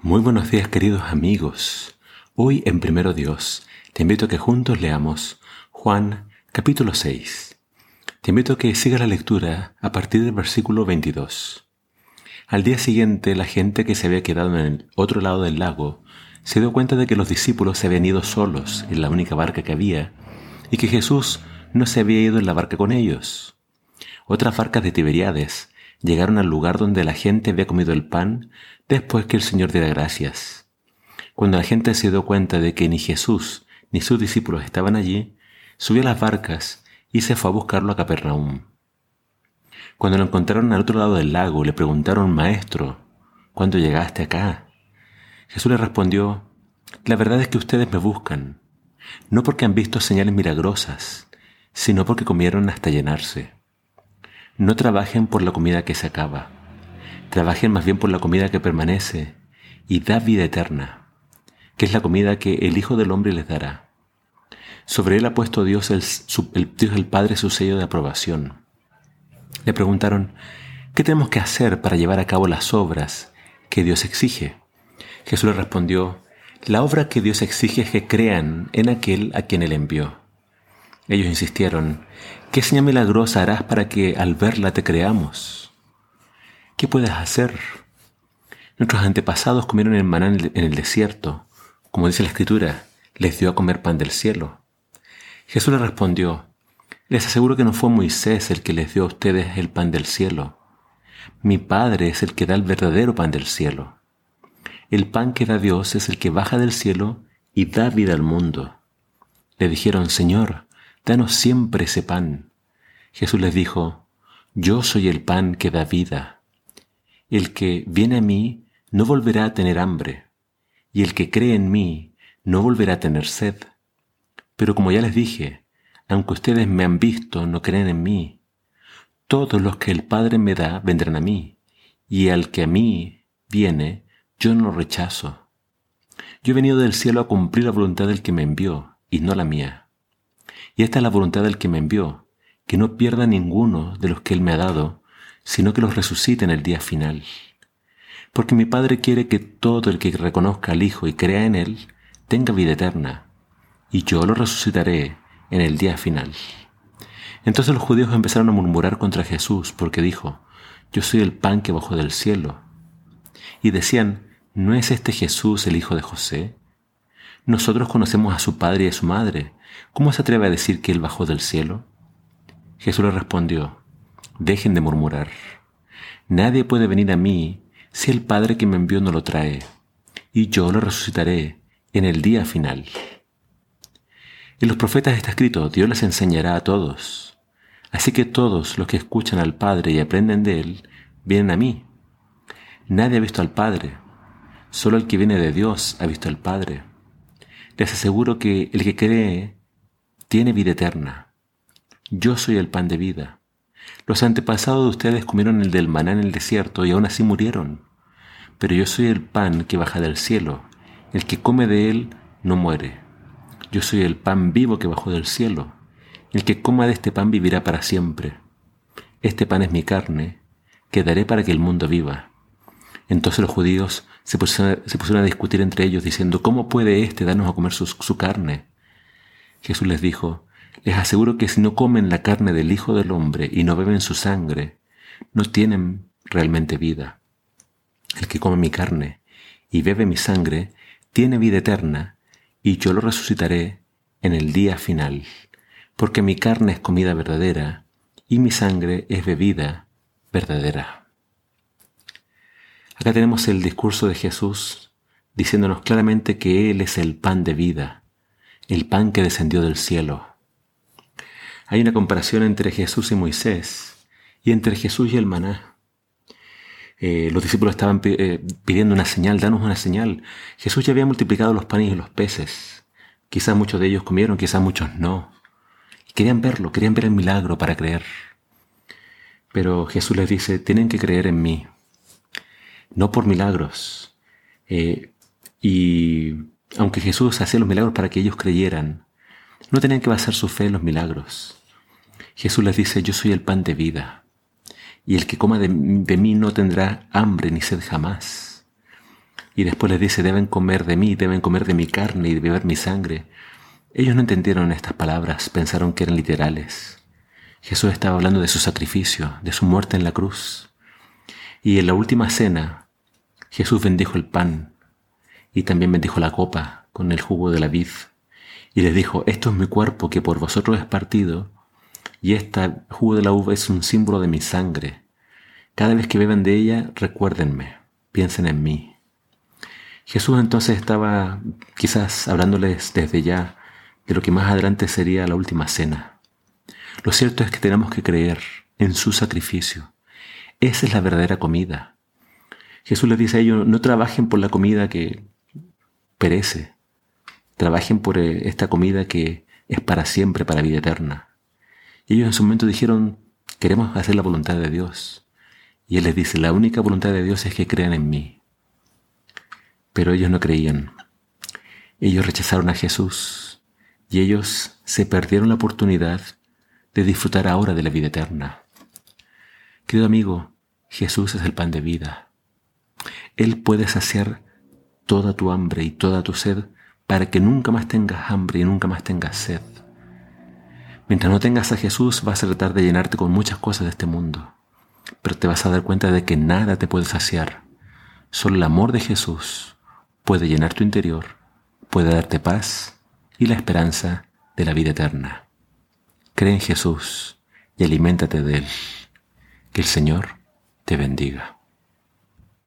Muy buenos días queridos amigos. Hoy en Primero Dios te invito a que juntos leamos Juan capítulo 6. Te invito a que sigas la lectura a partir del versículo 22. Al día siguiente la gente que se había quedado en el otro lado del lago se dio cuenta de que los discípulos se habían ido solos en la única barca que había y que Jesús no se había ido en la barca con ellos. Otras barcas de Tiberiades llegaron al lugar donde la gente había comido el pan después que el Señor diera gracias. Cuando la gente se dio cuenta de que ni Jesús ni sus discípulos estaban allí, subió a las barcas y se fue a buscarlo a Capernaum. Cuando lo encontraron al otro lado del lago, le preguntaron, Maestro, ¿cuándo llegaste acá? Jesús le respondió, La verdad es que ustedes me buscan, no porque han visto señales milagrosas, sino porque comieron hasta llenarse. No trabajen por la comida que se acaba Trabajen más bien por la comida que permanece y da vida eterna, que es la comida que el Hijo del Hombre les dará. Sobre él ha puesto Dios el, Padre su sello de aprobación. Le preguntaron, ¿qué tenemos que hacer para llevar a cabo las obras que Dios exige? Jesús le respondió, la obra que Dios exige es que crean en aquel a quien Él envió. Ellos insistieron, ¿qué señal milagrosa harás para que al verla te creamos? ¿Qué puedes hacer? Nuestros antepasados comieron el maná en el desierto. Como dice la Escritura, les dio a comer pan del cielo. Jesús le respondió, les aseguro que no fue Moisés el que les dio a ustedes el pan del cielo. Mi Padre es el que da el verdadero pan del cielo. El pan que da Dios es el que baja del cielo y da vida al mundo. Le dijeron, Señor, danos siempre ese pan. Jesús les dijo, Yo soy el pan que da vida. El que viene a mí no volverá a tener hambre, y el que cree en mí no volverá a tener sed. Pero como ya les dije, aunque ustedes me han visto, no creen en mí. Todos los que el Padre me da vendrán a mí, y al que a mí viene, yo no lo rechazo. Yo he venido del cielo a cumplir la voluntad del que me envió, y no la mía. Y esta es la voluntad del que me envió, que no pierda ninguno de los que él me ha dado, sino que los resucite en el día final. Porque mi Padre quiere que todo el que reconozca al Hijo y crea en Él tenga vida eterna, y yo lo resucitaré en el día final. Entonces los judíos empezaron a murmurar contra Jesús porque dijo, yo soy el pan que bajó del cielo. Y decían, ¿no es este Jesús el hijo de José? Nosotros conocemos a su padre y a su madre. ¿Cómo se atreve a decir que él bajó del cielo? Jesús le respondió, Dejen de murmurar. Nadie puede venir a mí si el Padre que me envió no lo trae, y yo lo resucitaré en el día final. En los profetas está escrito, Dios les enseñará a todos. Así que todos los que escuchan al Padre y aprenden de Él, vienen a mí. Nadie ha visto al Padre, solo el que viene de Dios ha visto al Padre. Les aseguro que el que cree tiene vida eterna. Yo soy el pan de vida. Los antepasados de ustedes comieron el del maná en el desierto y aún así murieron. Pero yo soy el pan que baja del cielo. El que come de él no muere. Yo soy el pan vivo que bajó del cielo. El que coma de este pan vivirá para siempre. Este pan es mi carne, que daré para que el mundo viva. Entonces los judíos se pusieron, a discutir entre ellos diciendo, ¿cómo puede éste darnos a comer su carne? Jesús les dijo, les aseguro que si no comen la carne del Hijo del Hombre y no beben su sangre, no tienen realmente vida. El que come mi carne y bebe mi sangre tiene vida eterna, y yo lo resucitaré en el día final, porque mi carne es comida verdadera y mi sangre es bebida verdadera. Acá tenemos el discurso de Jesús diciéndonos claramente que Él es el pan de vida, el pan que descendió del cielo. Hay una comparación entre Jesús y Moisés y entre Jesús y el maná. Eh, los discípulos estaban eh, pidiendo una señal, danos una señal. Jesús ya había multiplicado los panes y los peces. Quizás muchos de ellos comieron, quizás muchos no. Querían verlo, querían ver el milagro para creer. Pero Jesús les dice, tienen que creer en mí, no por milagros. Eh, y aunque Jesús hacía los milagros para que ellos creyeran, no tenían que basar su fe en los milagros. Jesús les dice, yo soy el pan de vida, y el que coma de, mí no tendrá hambre ni sed jamás. y después les dice, deben comer de mí, deben comer de mi carne y beber mi sangre. Ellos no entendieron estas palabras, pensaron que eran literales. Jesús estaba hablando de su sacrificio, de su muerte en la cruz. Y en la última cena, Jesús bendijo el pan y también bendijo la copa con el jugo de la vid. Y les dijo, esto es mi cuerpo que por vosotros es partido, y este jugo de la uva es un símbolo de mi sangre. Cada vez que beban de ella, recuérdenme, piensen en mí. Jesús entonces estaba quizás hablándoles desde ya de lo que más adelante sería la última cena. Lo cierto es que tenemos que creer en su sacrificio. Esa es la verdadera comida. Jesús les dice a ellos, no trabajen por la comida que perece, trabajen por eh, esta comida que es para siempre, para vida eterna. Y ellos en su momento dijeron, queremos hacer la voluntad de Dios. Y Él les dice, la única voluntad de Dios es que crean en mí. Pero ellos no creían. Ellos rechazaron a Jesús y ellos se perdieron la oportunidad de disfrutar ahora de la vida eterna. Querido amigo, Jesús es el pan de vida. Él puede saciar toda tu hambre y toda tu sed para que nunca más tengas hambre y nunca más tengas sed. Mientras no tengas a Jesús vas a tratar de llenarte con muchas cosas de este mundo, pero te vas a dar cuenta de que nada te puede saciar. Solo el amor de Jesús puede llenar tu interior, puede darte paz y la esperanza de la vida eterna. Cree en Jesús y aliméntate de Él. Que el Señor te bendiga.